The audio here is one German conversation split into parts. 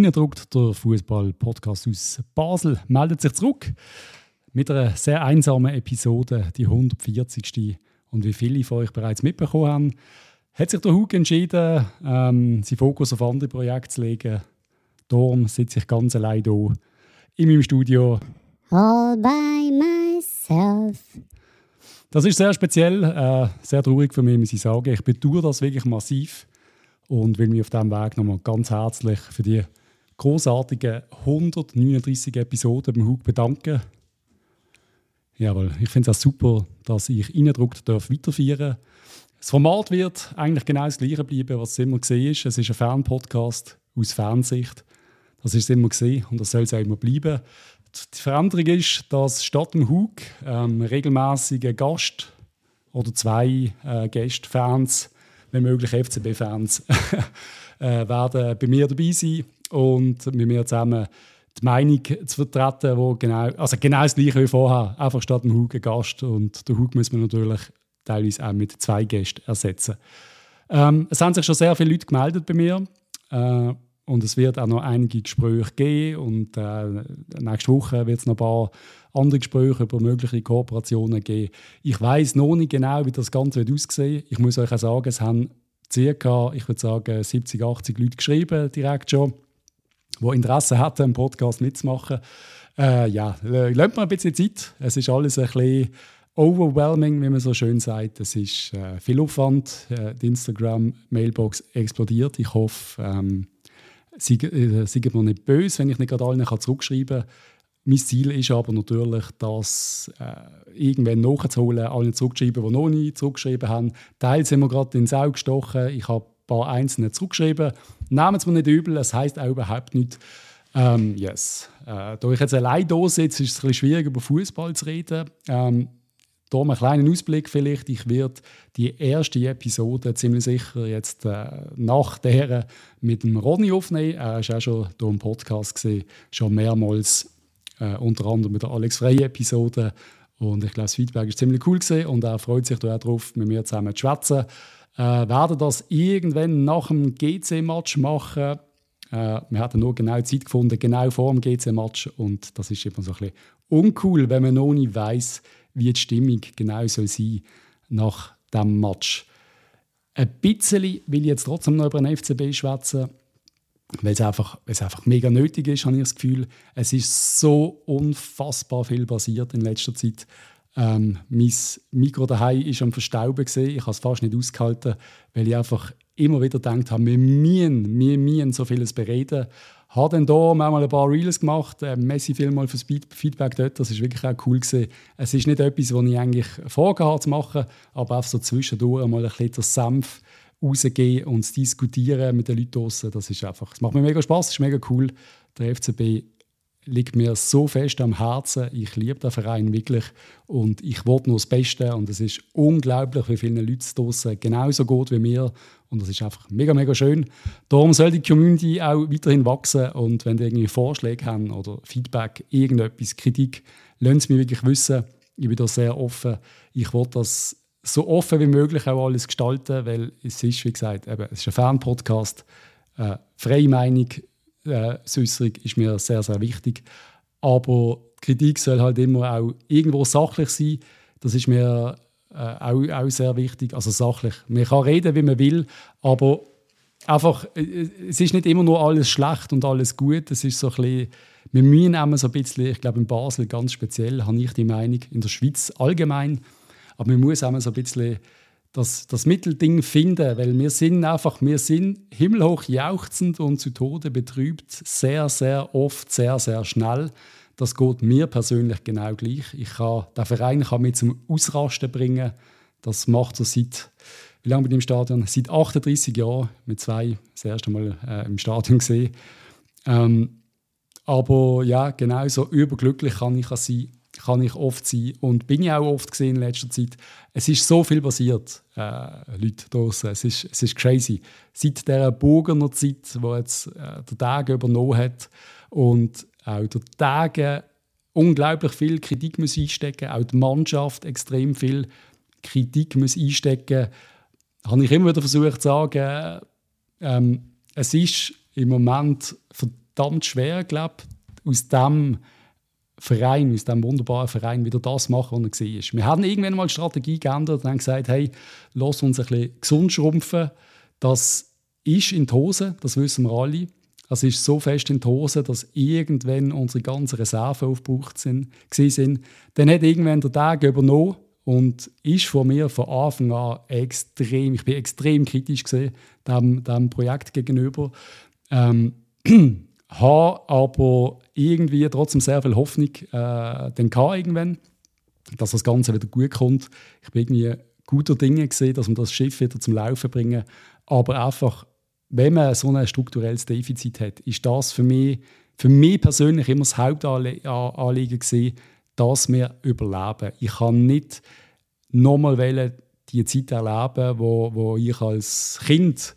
Innendruckt, der Fußball-Podcast aus Basel, meldet sich zurück mit einer sehr einsamen Episode, die 140. Und wie viele von euch bereits mitbekommen haben, hat sich der Hug entschieden, ähm, seinen Fokus auf andere Projekte zu legen. Darum sitze ich ganz allein hier in meinem Studio. All by myself. Das ist sehr speziell, äh, sehr traurig für mich, muss ich sagen. Ich bedauere das wirklich massiv und will mich auf diesem Weg nochmal ganz herzlich für die großartigen 139 Episoden beim Hug bedanken. Jawohl, ich finde es auch super, dass ich Innendruckt darf weiterführen Das Format wird eigentlich genau das gleiche bleiben, was es immer gesehen ist. Es ist ein Fernpodcast aus Fernsicht. Das ist es immer gesehen und das soll es auch immer bleiben. Die Veränderung ist, dass statt dem Hug ähm, regelmäßige Gast oder zwei äh, Gäste, wenn möglich FCB-Fans, äh, werden bei mir dabei sein und mit mir zusammen die Meinung zu vertreten, wo genau, also genau das gleiche wie vorher, einfach statt dem Hug ein Gast und den Hug muss man natürlich teilweise auch mit zwei Gästen ersetzen. Ähm, es haben sich schon sehr viele Leute gemeldet bei mir äh, und es wird auch noch einige Gespräche geben und äh, nächste Woche wird es noch ein paar andere Gespräche über mögliche Kooperationen geben. Ich weiß noch nicht genau, wie das Ganze wird aussehen. Ich muss euch auch sagen, es haben circa, ich würde sagen, 70, 80 Leute geschrieben direkt schon die Interesse hatten, einen Podcast mitzumachen. Äh, ja, lasst mir ein bisschen Zeit. Es ist alles ein bisschen overwhelming, wie man so schön sagt. Es ist äh, viel Aufwand. Äh, die Instagram-Mailbox explodiert. Ich hoffe, ähm, seid äh, mir nicht böse, wenn ich nicht gerade allen zurückschreiben kann. Mein Ziel ist aber natürlich, das äh, irgendwann nachzuholen, allen zurückzuschreiben, die noch nie zurückgeschrieben haben. Teils sind wir gerade ins Auge gestochen. Ich habe paar Einzelne zurückgeschrieben. Nehmen es mir nicht übel, es heisst auch überhaupt nicht. Ähm, yes. Äh, da ich jetzt allein da sitze, ist es ein bisschen schwierig, über Fußball zu reden. Ähm, da einen kleinen Ausblick vielleicht. Ich werde die erste Episode ziemlich sicher jetzt äh, nach der mit dem Ronny aufnehmen. Er war auch schon hier im Podcast gesehen, schon mehrmals, äh, unter anderem mit der Alex Frey Episode. Und ich glaube, das Feedback ist ziemlich cool gesehen und er freut sich auch drauf, mit mir zusammen zu schwätzen. Äh, werden das irgendwann nach dem GC-Match machen. Äh, wir hatten nur genau Zeit gefunden, genau vor dem GC-Match. Und das ist immer so ein bisschen uncool, wenn man noch nicht weiß, wie die Stimmung genau soll sein nach dem Match. Ein bisschen will ich jetzt trotzdem noch über den FCB schwätzen, weil es einfach, es einfach mega nötig ist, habe ich das Gefühl. Es ist so unfassbar viel passiert in letzter Zeit. Ähm, mein Mikro daheim ist am Verstauben gesehen. Ich habe es fast nicht ausgehalten, weil ich einfach immer wieder gedacht habe, wir müssen, wir müssen so vieles bereden. Ich Habe dann hier mal ein paar Reels gemacht. Äh, Messi vielmal fürs Feedback dort. Das ist wirklich auch cool gewesen. Es ist nicht etwas, was ich eigentlich vorgehabt zu machen, aber einfach so zwischendurch mal ein bisschen das Senf rausgehen und diskutieren mit den Leuten draussen. Das ist einfach, es macht mir mega Spaß, es ist mega cool. Der FCB liegt mir so fest am Herzen. Ich liebe den Verein wirklich und ich wollte nur das Beste und es ist unglaublich, wie vielen Leuten es draussen genauso geht wie mir und das ist einfach mega, mega schön. Darum soll die Community auch weiterhin wachsen und wenn ihr irgendwie Vorschläge haben oder Feedback, irgendetwas, Kritik, lasst es mich wirklich wissen. Ich bin da sehr offen. Ich will das so offen wie möglich auch alles gestalten, weil es ist, wie gesagt, eben, es ist ein Fan-Podcast, äh, freie Meinung, äh, Äußerung ist mir sehr, sehr wichtig. Aber Kritik soll halt immer auch irgendwo sachlich sein. Das ist mir äh, auch, auch sehr wichtig. Also sachlich. Man kann reden, wie man will, aber einfach, äh, es ist nicht immer nur alles schlecht und alles gut. Es ist so ein bisschen, wir müssen immer so ein bisschen, ich glaube in Basel ganz speziell, habe ich die Meinung, in der Schweiz allgemein, aber man muss immer so ein bisschen das, das Mittelding finden, weil wir sind einfach, wir sind himmelhoch jauchzend und zu Tode betrübt, sehr, sehr oft, sehr, sehr schnell. Das geht mir persönlich genau gleich. Ich kann, der Verein kann mich zum Ausrasten bringen. Das macht er seit, wie lange bin ich im Stadion? Seit 38 Jahren, mit zwei das erste Mal äh, im Stadion gesehen. Ähm, aber ja, genauso überglücklich kann ich sein kann ich oft sein und bin ich auch oft gesehen in letzter Zeit. Es ist so viel passiert, äh, Leute draußen. Es ist, es ist crazy. Seit der Burgener Zeit, wo jetzt äh, der Tag übernommen hat und auch der Tage unglaublich viel Kritik muss einstecken, auch die Mannschaft extrem viel Kritik muss einstecken, habe ich immer wieder versucht zu sagen, ähm, es ist im Moment verdammt schwer, glaube aus dem Verein, aus diesem wunderbaren Verein, wieder das machen, was er war. Wir haben irgendwann mal die Strategie geändert und haben gesagt, hey, lass uns ein bisschen gesund schrumpfen. Das ist in die Hose, das wissen wir alle. Es ist so fest in die Hose, dass irgendwann unsere ganzen Reserven aufgebraucht sind. Dann hat irgendwann der Tag übernommen und ist von mir von Anfang an extrem, ich bin extrem kritisch gesehen dem, dem Projekt gegenüber. Ähm, habe aber irgendwie trotzdem sehr viel Hoffnung äh, dann irgendwann, dass das Ganze wieder gut kommt. Ich bin irgendwie guter Dinge gesehen, dass wir das Schiff wieder zum Laufen bringen. Aber einfach, wenn man so ein strukturelles Defizit hat, ist das für mich, für mich persönlich immer das Hauptanliegen gewesen, dass wir überleben. Ich kann nicht nochmal die Zeit erleben, wo, wo ich als Kind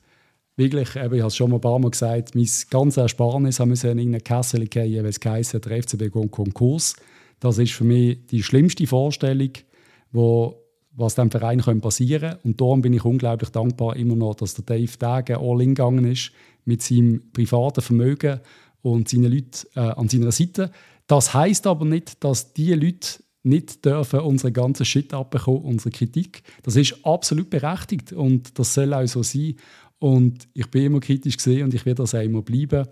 wirklich, ich habe es schon mal ein paar Mal gesagt, mein ganzes Ersparnis haben wir in eine Kasse gehen, weil es geheißen, der FCB geht Konkurs. Das ist für mich die schlimmste Vorstellung, wo, was dem Verein passieren könnte. Und darum bin ich unglaublich dankbar immer noch, dass der Dave Dage all in gegangen ist mit seinem privaten Vermögen und seinen Leuten äh, an seiner Seite. Das heißt aber nicht, dass die Leute nicht dürfen unseren ganzen Shit abbekommen, unsere Kritik. Das ist absolut berechtigt und das soll auch so sein. Und ich bin immer kritisch gesehen und ich werde das auch immer bleiben.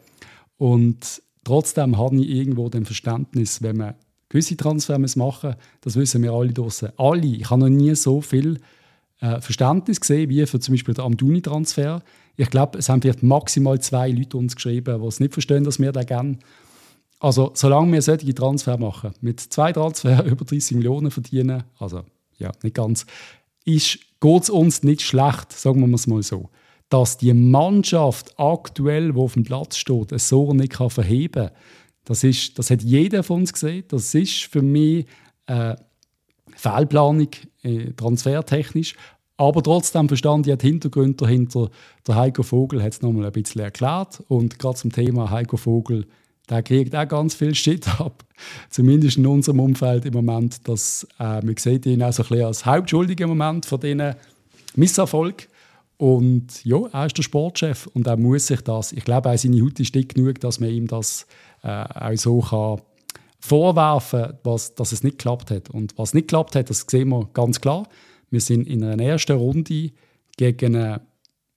Und trotzdem habe ich irgendwo den Verständnis, wenn man gewisse Transfers machen das wissen wir alle draußen. Alle. Ich habe noch nie so viel äh, Verständnis gesehen wie für zum Beispiel den Amduni-Transfer. Ich glaube, es haben vielleicht maximal zwei Leute uns geschrieben, die es nicht verstehen, dass wir den gerne. Also, solange wir solche Transfer machen, mit zwei Transfer über 30 Millionen verdienen, also ja, nicht ganz, geht es uns nicht schlecht, sagen wir es mal so dass die Mannschaft aktuell, wo auf dem Platz steht, es so nicht kann verheben kann. Das, ist, das hat jeder von uns gesehen. Das ist für mich äh, Fehlplanung, äh, transfertechnisch. Aber trotzdem verstand ich die Hintergründe dahinter. Der Heiko Vogel hat es nochmal ein bisschen erklärt. Und gerade zum Thema Heiko Vogel, der kriegt auch ganz viel Shit ab. Zumindest in unserem Umfeld im Moment. Dass, äh, man sieht ihn auch so ein bisschen als Hauptschuldigen im Moment von diesen Misserfolg. Und ja, er ist der Sportchef und er muss sich das, ich glaube, auch seine Haut ist dick genug, dass man ihm das äh, auch so kann vorwerfen kann, dass es nicht geklappt hat. Und was nicht geklappt hat, das sehen wir ganz klar. Wir sind in einer ersten Runde gegen eine,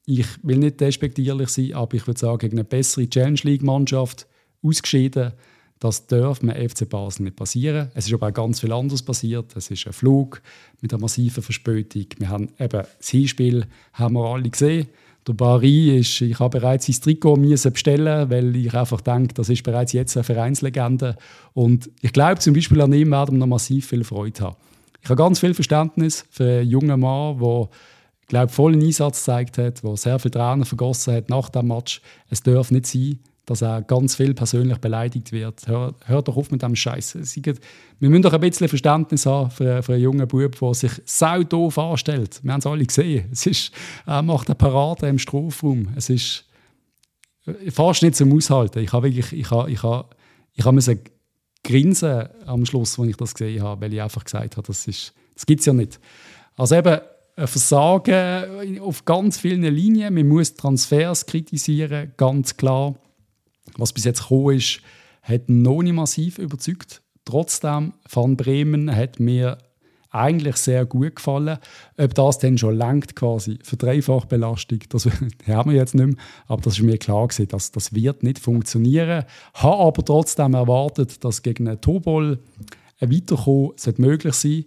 ich will nicht despektierlich sein, aber ich würde sagen, gegen eine bessere Challenge League-Mannschaft ausgeschieden. Das darf man FC Basel nicht passieren. Es ist aber auch ganz viel anderes passiert. Es ist ein Flug mit einer massiven Verspätung. Wir haben eben das Hinspiel haben wir alle gesehen. Der Barry ist, ich habe bereits sein Trikot bestellen, weil ich einfach denke, das ist bereits jetzt eine Vereinslegende. Und ich glaube, zum Beispiel an ihm werden wir noch massiv viel Freude haben. Ich habe ganz viel Verständnis für einen jungen Mann, der glaube vollen Einsatz gezeigt hat, der sehr viel Tränen vergossen hat nach dem Match. Es darf nicht sein, dass er ganz viel persönlich beleidigt wird. Hör, hör doch auf mit dem Scheiß. Wir müssen doch ein bisschen Verständnis haben für, für einen jungen Bub, der sich sau doof anstellt. Wir haben es alle gesehen. Es ist, er macht eine Parade im Strafraum. Es ist fast nicht zum Aushalten. Ich habe wirklich, ich habe, ich habe, ich habe müssen grinsen am Schluss, als ich das gesehen habe, weil ich einfach gesagt habe, das, das gibt es ja nicht. Also eben, ein Versagen auf ganz vielen Linien. Man muss Transfers kritisieren, ganz klar was bis jetzt gekommen ist, hat noch nicht massiv überzeugt. Trotzdem, Van Bremen hat mir eigentlich sehr gut gefallen. Ob das dann schon langt quasi für Dreifachbelastung, das haben wir jetzt nicht mehr. Aber das ist mir klar gewesen, dass das wird nicht funktionieren. Habe aber trotzdem erwartet, dass gegen einen Tobol ein Weiterkommen möglich sein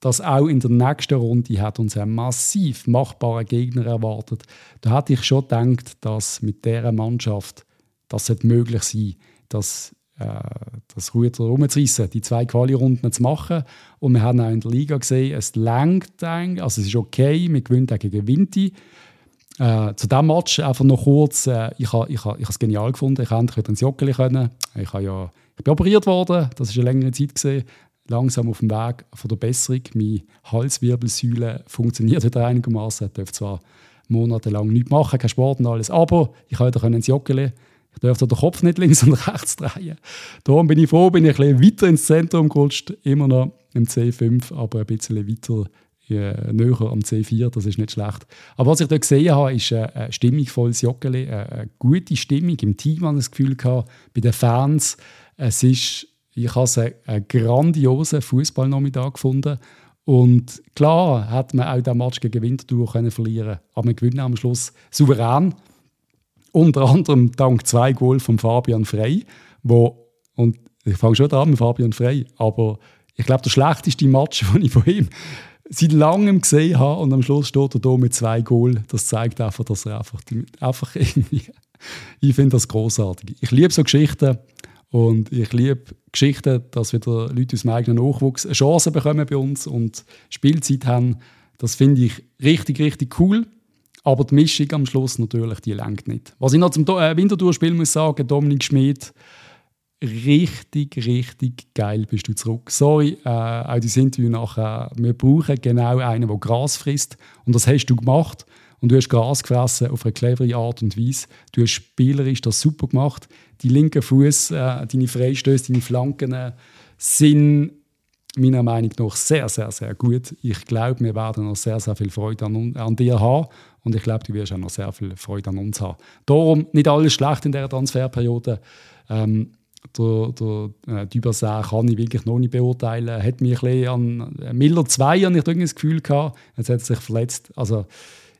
dass auch in der nächsten Runde hat uns ein massiv machbarer Gegner erwartet. Da hatte ich schon gedacht, dass mit dieser Mannschaft das sollte möglich sein, dass äh, das Ruder rumzureissen, die zwei Quali-Runden zu machen. Und wir haben auch in der Liga gesehen, es lenkt also es ist okay, wir gewinnen gegen Vinti. Äh, zu diesem Match einfach noch kurz, äh, ich habe ich ha, ich es genial gefunden, ich konnte ins Joggeli können. Ich, ja, ich bin operiert worden, das war eine längere Zeit. Gewesen. Langsam auf dem Weg von der Besserung. Meine Halswirbelsäule funktioniert wieder einigermaßen. Ich darf zwar monatelang nichts machen, kein Sport und alles, aber ich konnte ins Joggeli ich darf den Kopf nicht links und rechts drehen. Darum bin ich froh, bin ich ein bisschen weiter ins Zentrum gerutscht, immer noch im C5, aber ein bisschen weiter äh, näher am C4, das ist nicht schlecht. Aber was ich dort gesehen habe, ist ein stimmungsvolles Joggeli, äh, eine gute Stimmung im Team, habe ich das Gefühl gehabt, bei den Fans. Es ist, ich habe es einen grandiosen Fußballnachmittag gefunden. Und klar hat man auch den Match gegen Winterthur können verlieren aber wir gewinnen am Schluss souverän. Unter anderem dank zwei Goal von Fabian Frey, wo, und ich fange schon an mit Fabian Frey, aber ich glaube, der schlechteste Match, den ich von ihm seit langem gesehen habe und am Schluss steht er da mit zwei Goal. Das zeigt einfach, dass er einfach, einfach irgendwie. ich finde das großartig. Ich liebe so Geschichten und ich liebe Geschichten, dass wieder Leute aus dem eigenen Nachwuchs eine Chance bekommen bei uns und Spielzeit haben. Das finde ich richtig, richtig cool. Aber die Mischung am Schluss natürlich, die lenkt nicht. Was ich noch zum äh, Winterthur-Spiel muss sagen, Dominik Schmid, richtig, richtig geil bist du zurück. Sorry, äh, auch das Interview nachher. Wir brauchen genau einen, der Gras frisst. Und das hast du gemacht. Und du hast Gras gefressen auf eine clevere Art und Weise. Du hast spielerisch das super gemacht. Die linken Fuß, äh, deine Freistöße, deine Flanken äh, sind meiner Meinung nach sehr, sehr, sehr gut. Ich glaube, wir werden noch sehr, sehr viel Freude an, an dir haben und ich glaube, du wirst auch noch sehr viel Freude an uns haben. Darum nicht alles schlecht in dieser Transferperiode. Ähm, der, der äh, Dübersee kann ich wirklich noch nicht beurteilen. Hat mich ein an äh, Miller 2 habe ich das Gefühl gehabt. Jetzt hat er sich verletzt. Also,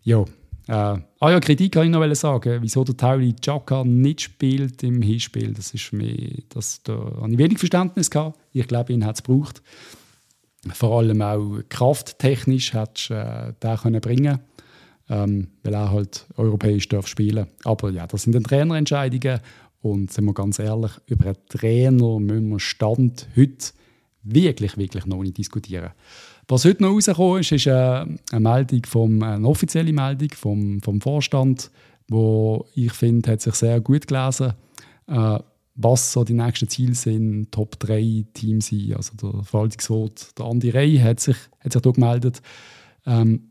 ja. Äh, ah ja, Kritik kann ich noch sagen. Wieso der Tauli Chaka nicht spielt im Hinspiel, das ist für das, da habe ich wenig Verständnis gehabt. Ich glaube, ihn hat es gebraucht. Vor allem auch krafttechnisch du äh, den können bringen ähm, weil er halt europäisch darf spielen Aber ja, das sind dann Trainerentscheidungen und sind wir ganz ehrlich, über einen Trainer müssen wir Stand heute wirklich, wirklich noch nicht diskutieren. Was heute noch rausgekommen ist, ist eine, Meldung vom, eine offizielle Meldung vom, vom Vorstand, wo ich finde, hat sich sehr gut gelesen, äh, was so die nächsten Ziele sind, Top 3 Teams sein. Also der Verwaltungsrat, der Andi Rey, hat sich, hat sich da gemeldet. Ähm,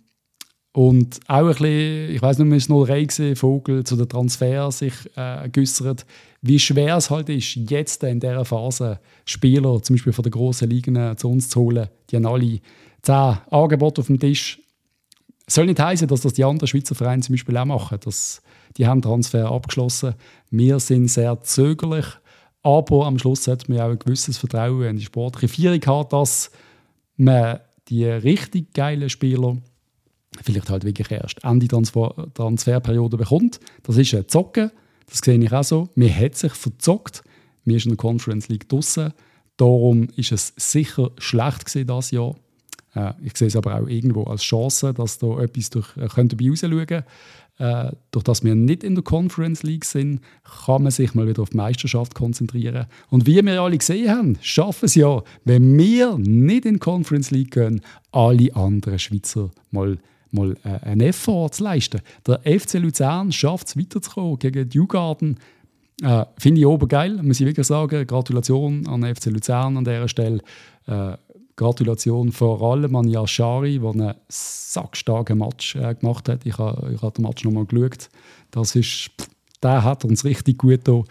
und auch ein bisschen, ich weiß nicht, es noch Rey gesehen, Vogel zu den Transfer sich äh, geäußert, wie schwer es halt ist, jetzt in dieser Phase Spieler, zum Beispiel von den grossen Ligen, äh, zu uns zu holen. Die haben alle zehn Angebote auf dem Tisch. Soll nicht heißen, dass das die anderen Schweizer Vereine zum Beispiel auch machen. Das, die haben Transfer abgeschlossen. Wir sind sehr zögerlich, aber am Schluss hat man auch ein gewisses Vertrauen in die sportliche Führung hat, dass man die richtig geilen Spieler vielleicht halt wirklich erst Ende Transfer Transferperiode bekommt. Das ist ein Zocken, das sehe ich auch so. Man hat sich verzockt, mir ist in der Conference League draussen. Darum ist es sicher schlecht gewesen das Jahr. Äh, ich sehe es aber auch irgendwo als Chance, dass da etwas durch, äh, könnte bei rausschauen könnte. Äh, durch das wir nicht in der Conference League sind, kann man sich mal wieder auf die Meisterschaft konzentrieren. Und wie wir alle gesehen haben, schaffen es ja, wenn wir nicht in die Conference League gehen, alle anderen Schweizer mal mal äh, einen Effort zu leisten. Der FC Luzern schafft es weiterzukommen gegen die Jugarden. Äh, Finde ich oben geil, muss ich wirklich sagen. Gratulation an den FC Luzern an dieser Stelle. Äh, Gratulation vor allem an Yashari, der einen sackstarken Match äh, gemacht hat. Ich habe ha den Match nochmal geschaut. Das ist, der hat uns richtig gut da.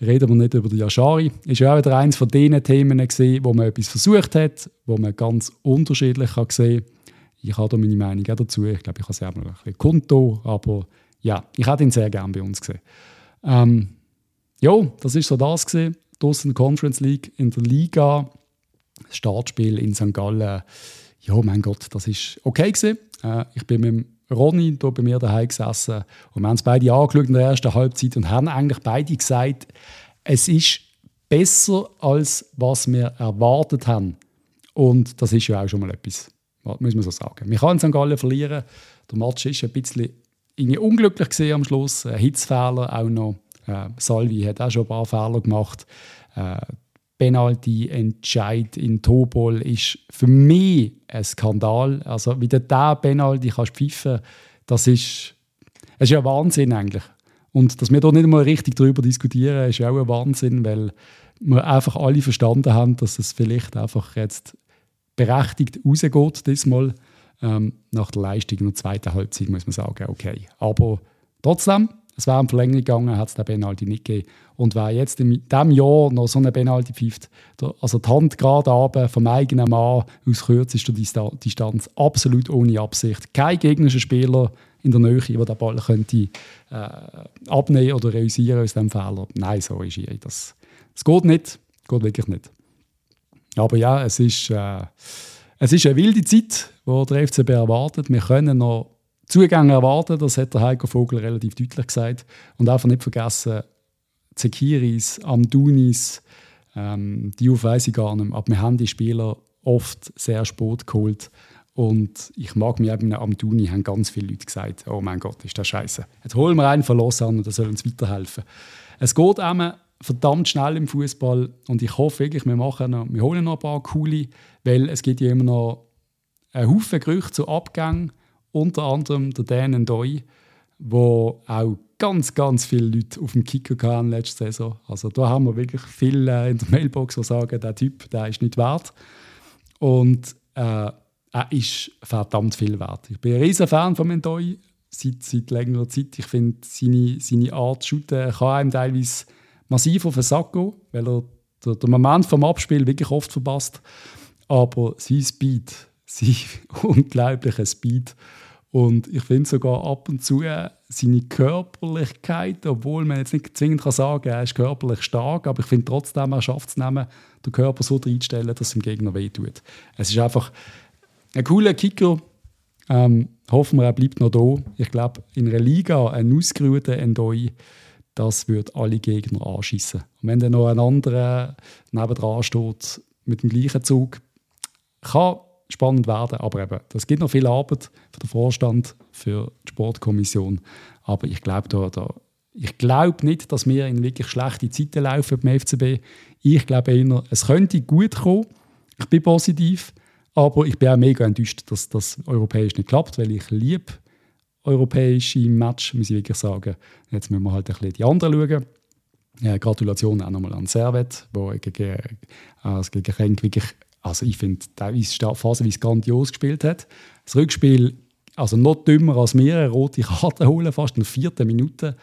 Reden wir nicht über den Yashari. Ist ja auch wieder eines von diesen Themen gesehen, wo man etwas versucht hat, wo man ganz unterschiedlich kann sehen kann ich habe da meine Meinung auch dazu. Ich glaube, ich habe selber ein bisschen Konto, aber ja, ich hätte ihn sehr gerne bei uns gesehen. Ähm, ja, das ist so das gesehen. Draussen Conference League in der Liga, Startspiel in St. Gallen. Ja, mein Gott, das ist okay gewesen. Äh, ich bin mit Ronny hier bei mir daheim gesessen und wir haben es beide angeschaut in der ersten Halbzeit und haben eigentlich beide gesagt, es ist besser als was wir erwartet haben. Und das ist ja auch schon mal etwas muss man so sagen. Man kann St. Gallen verlieren. Der Match ist ein bisschen irgendwie unglücklich gesehen am Schluss. Ein Hitzfehler auch noch. Äh, Salvi hat auch schon ein paar Fehler gemacht. Äh, Penalty-Entscheid in Tobol ist für mich ein Skandal. Also wie der Penalty kannst pfeifen, das ist, das ist ja Wahnsinn eigentlich. Und dass wir da nicht mal richtig darüber diskutieren, ist auch ein Wahnsinn, weil wir einfach alle verstanden haben, dass es vielleicht einfach jetzt berechtigt rausgeht diesmal. Ähm, nach der Leistung in der zweiten Halbzeit muss man sagen, okay. Aber trotzdem, Es wäre in Verlängerung gegangen, hat es den Penalty nicht gegeben. Und wer jetzt in diesem Jahr noch so eine Penalty pfeift, also die Hand gerade runter vom eigenen Mann aus kürzester Distanz, absolut ohne Absicht. Kein gegnerischer Spieler in der Nähe, der den Ball könnte, äh, abnehmen oder realisieren aus diesem Fehler. Nein, so ist er. Das, das geht nicht. Geht wirklich nicht. Aber ja, es ist, äh, es ist eine wilde Zeit, die der FCB erwartet. Wir können noch Zugänge erwarten, das hat der Heiko Vogel relativ deutlich gesagt. Und einfach nicht vergessen, Zekiris, Amdunis, ähm, die weiß ich gar nicht. Aber wir haben die Spieler oft sehr spät geholt. Und ich mag mich eben am Duni, haben ganz viele Leute gesagt, oh mein Gott, ist das scheiße. Jetzt holen wir einen verloren und das soll uns weiterhelfen. Es geht eben verdammt schnell im Fußball und ich hoffe wirklich, wir, machen noch, wir holen noch ein paar coole, weil es gibt ja immer noch einen Haufen Gerüchte zu Abgängen, unter anderem der Dan Doi, wo auch ganz, ganz viele Leute auf dem Kicker hatten letzte Saison. Also da haben wir wirklich viele in der Mailbox, die sagen, der Typ, der ist nicht wert. Und äh, er ist verdammt viel wert. Ich bin ein riesen Fan von Mendoy seit, seit längerer Zeit. Ich finde, seine, seine Art zu shooten kann einem teilweise massiv auf den Sack gehen, weil er den, den Moment vom Abspiel wirklich oft verpasst. Aber sein Speed, sein unglaublicher Speed und ich finde sogar ab und zu äh, seine Körperlichkeit, obwohl man jetzt nicht zwingend sagen kann, er ist körperlich stark, aber ich finde trotzdem, er schafft es nehmen, den Körper so einzustellen, dass es dem Gegner wehtut. Es ist einfach ein cooler Kicker. Ähm, hoffen wir, er bleibt noch da. Ich glaube, in einer Liga ein ausgeruhter Endoi, das wird alle Gegner anschießen. Und wenn dann noch ein anderer nebendran steht mit dem gleichen Zug, kann spannend werden. Aber eben, das gibt noch viel Arbeit für den Vorstand, für die Sportkommission. Aber ich glaube da, da ich glaube nicht, dass wir in wirklich schlechte Zeiten laufen beim FCB. Ich glaube eher, es könnte gut kommen. Ich bin positiv, aber ich bin auch mega enttäuscht, dass das europäisch nicht klappt, weil ich liebe europäische Match, muss ich wirklich sagen. Jetzt müssen wir halt ein bisschen die anderen schauen. Ja, Gratulation auch nochmal an Servet, wo gegen, äh, gegen Genk wirklich also ich finde, teilweise phasenweise grandios gespielt hat. Das Rückspiel, also noch dümmer als mir, eine rote Karte holen, fast in der vierten Minute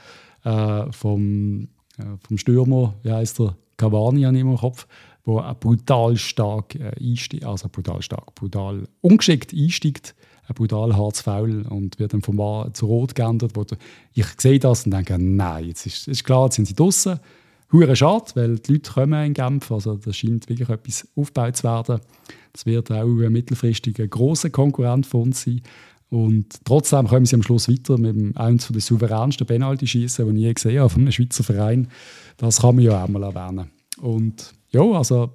äh, vom, äh, vom Stürmer, wie heißt der, Cavani an im Kopf, wo brutal stark äh, einsteigt, also brutal stark, brutal ungeschickt einsteigt, ein brutal hartes Foul und wird dann vom War zu Rot geändert. Wo ich sehe das und denke, nein, jetzt ist, ist klar, jetzt sind sie draußen hure schade, weil die Leute kommen in Genf, also da scheint wirklich etwas aufgebaut zu werden. Das wird auch mittelfristig ein grosser Konkurrent von uns sein. Und trotzdem kommen sie am Schluss weiter mit dem, eines der souveränsten Penalty-Schießen, die ich je gesehen habe von einem Schweizer Verein. Das kann man ja auch mal erwähnen. Und ja, also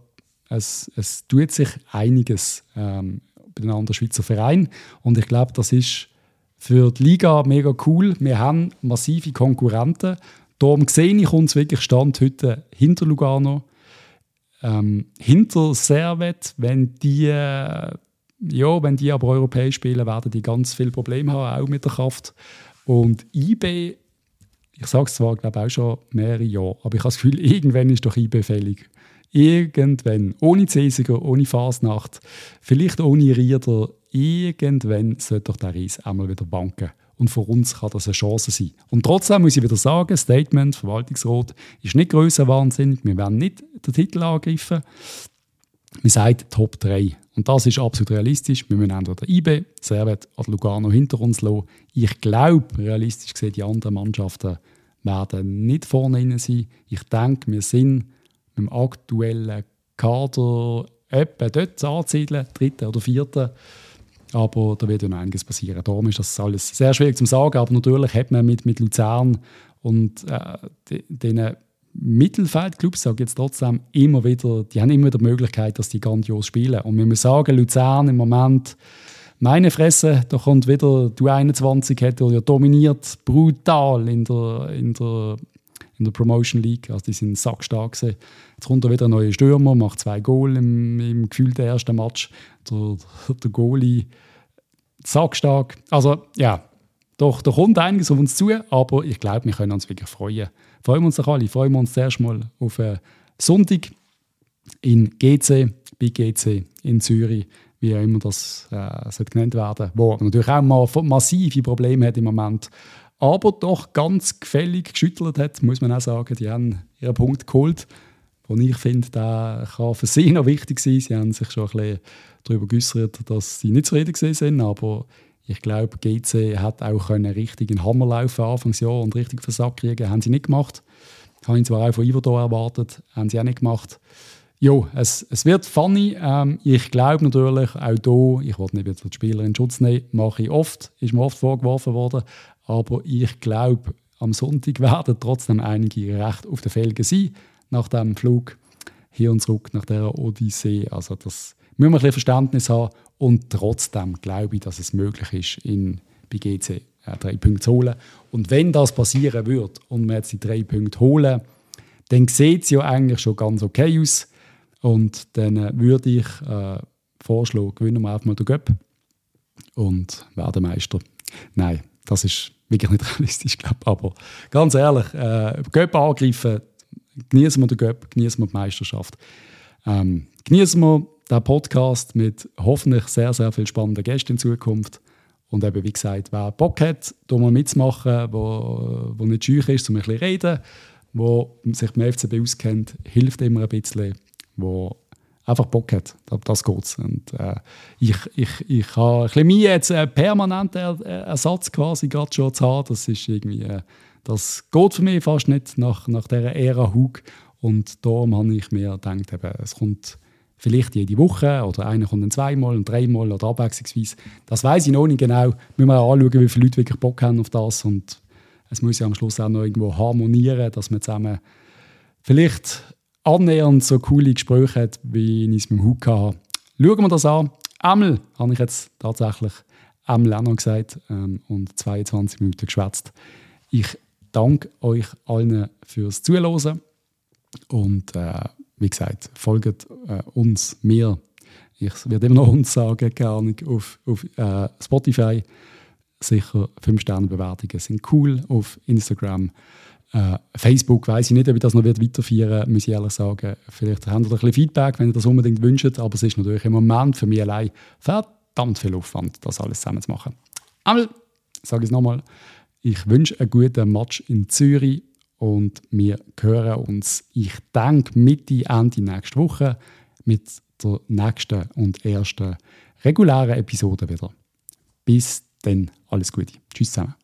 es, es tut sich einiges ähm, bei den anderen Schweizer Vereinen. Und ich glaube, das ist für die Liga mega cool. Wir haben massive Konkurrenten Darum sehe ich uns wirklich Stand heute hinter Lugano, ähm, hinter Servet, wenn die, äh, ja, wenn die aber europäisch spielen, werden die ganz viele Probleme haben, auch mit der Kraft. Und IB, ich sage es zwar, glaube auch schon mehrere Jahre, aber ich habe das Gefühl, irgendwann ist doch IB fällig. Irgendwann, ohne Cäsiger, ohne Fasnacht, vielleicht ohne Rieder, irgendwann sollte doch der Reis einmal wieder banken. Und für uns kann das eine Chance sein. Und trotzdem muss ich wieder sagen, Statement, Verwaltungsrat ist nicht grösser wahnsinnig. Wir werden nicht den Titel angreifen. Wir sagen Top 3. Und das ist absolut realistisch. Wir müssen entweder IB, Servet oder Lugano hinter uns lassen. Ich glaube, realistisch gesehen, die anderen Mannschaften werden nicht vorne sein. Ich denke, wir sind mit dem aktuellen Kader etwa dort anzusiedeln, dritten oder vierten. Aber da wird ja noch einiges passieren. Darum ist das alles sehr schwierig zu sagen. Aber natürlich hat man mit, mit Luzern und äh, den Mittelfeldclubs, sage jetzt trotzdem, immer wieder, die haben immer die Möglichkeit, dass die grandios spielen. Und wir müssen sagen, Luzern im Moment, meine Fresse, da kommt wieder, du 21 hat ja dominiert, brutal in der, in der, in der Promotion League. Also die sind sackstark. Jetzt kommt da wieder ein neuer Stürmer, macht zwei Goal im, im gefühlten ersten Match. Der, der Goalie sackstark. Also ja, doch, da kommt einiges auf uns zu, aber ich glaube, wir können uns wirklich freuen. Freuen wir uns doch alle. Freuen wir uns zuerst mal auf einen Sonntag in GC, bei GC in Zürich, wie auch immer das äh, genannt werden wo natürlich auch mal massive Probleme hat im Moment. Aber doch ganz gefällig geschüttelt hat, muss man auch sagen. Die haben ihren Punkt geholt, wo ich finde, der kann für sie noch wichtig sein. Sie haben sich schon ein bisschen darüber geäußert, dass sie nicht zufrieden sind, aber ich glaube, GC hat auch einen richtigen Hammer laufen Anfangsjahr und richtig Versack kriegen. Haben sie nicht gemacht. Habe ich zwar auch von Ivo erwartet, haben sie auch nicht gemacht. Ja, es, es wird funny. Ähm, ich glaube natürlich, auch hier, ich wollte nicht wieder die Spieler in Schutz nehmen, mache ich oft, ist mir oft vorgeworfen worden. Aber ich glaube, am Sonntag werden trotzdem einige recht auf den Felgen sein, nach dem Flug hier und zurück, nach der Odyssee. Also das müssen wir ein bisschen Verständnis haben. Und trotzdem glaube ich, dass es möglich ist, in, bei GC äh, drei Punkte zu holen. Und wenn das passieren wird und wir jetzt die drei Punkte holen, dann sieht es ja eigentlich schon ganz okay aus. Und dann äh, würde ich äh, vorschlagen, gewinnen wir einfach mal den Göpp und werden Meister. Nein, das ist wirklich nicht realistisch, glaube. Aber ganz ehrlich, äh, Göpp angreifen, genießen wir den Göpp, genießen wir die Meisterschaft. Ähm, genießen wir den Podcast mit hoffentlich sehr, sehr viel spannenden Gästen in Zukunft. Und eben, wie gesagt, wer Bock hat, da mal mitzumachen, wo, wo nicht schüch ist, um ein bisschen reden, wo sich mit FCB auskennt, hilft immer ein bisschen, wo einfach Bock hat. Das geht's. Und äh, ich, ich, ich habe ein bisschen mehr jetzt einen permanenten Ersatz quasi gerade schon zu haben. Das ist irgendwie, äh, das geht für mich fast nicht nach, nach dieser Ära Hug. Und darum habe ich mir gedacht, eben, es kommt vielleicht jede Woche oder einer kommt dann zweimal und dreimal oder abwechslungsweise. Das weiß ich noch nicht genau. Müssen wir anschauen, wie viele Leute wirklich Bock haben auf das und es muss ja am Schluss auch noch irgendwo harmonieren, dass man zusammen vielleicht annähernd so coole Gespräche hat, wie ich es mit dem Hug hatte. Schauen wir das an. Einmal habe ich jetzt tatsächlich einmal auch noch gesagt ähm, und 22 Minuten geschwätzt. Ich danke euch allen fürs Zuhören und äh, wie gesagt, folgt äh, uns, mir. Ich werde immer noch uns sagen, keine Ahnung, auf, auf äh, Spotify. Sicher 5-Sterne-Bewertungen sind cool. Auf Instagram, äh, Facebook weiß ich nicht, ob ich das noch weiterführen wird, muss ich ehrlich sagen. Vielleicht habt ihr ein bisschen Feedback, wenn ihr das unbedingt wünscht. Aber es ist natürlich im Moment für mich allein verdammt viel Aufwand, das alles zusammen zu machen. Einmal, sage ich es nochmal, ich wünsche einen guten Match in Zürich und wir hören uns, ich denke, Mitte, Ende nächste Woche mit der nächsten und ersten regulären Episode wieder. Bis dann, alles Gute. Tschüss zusammen.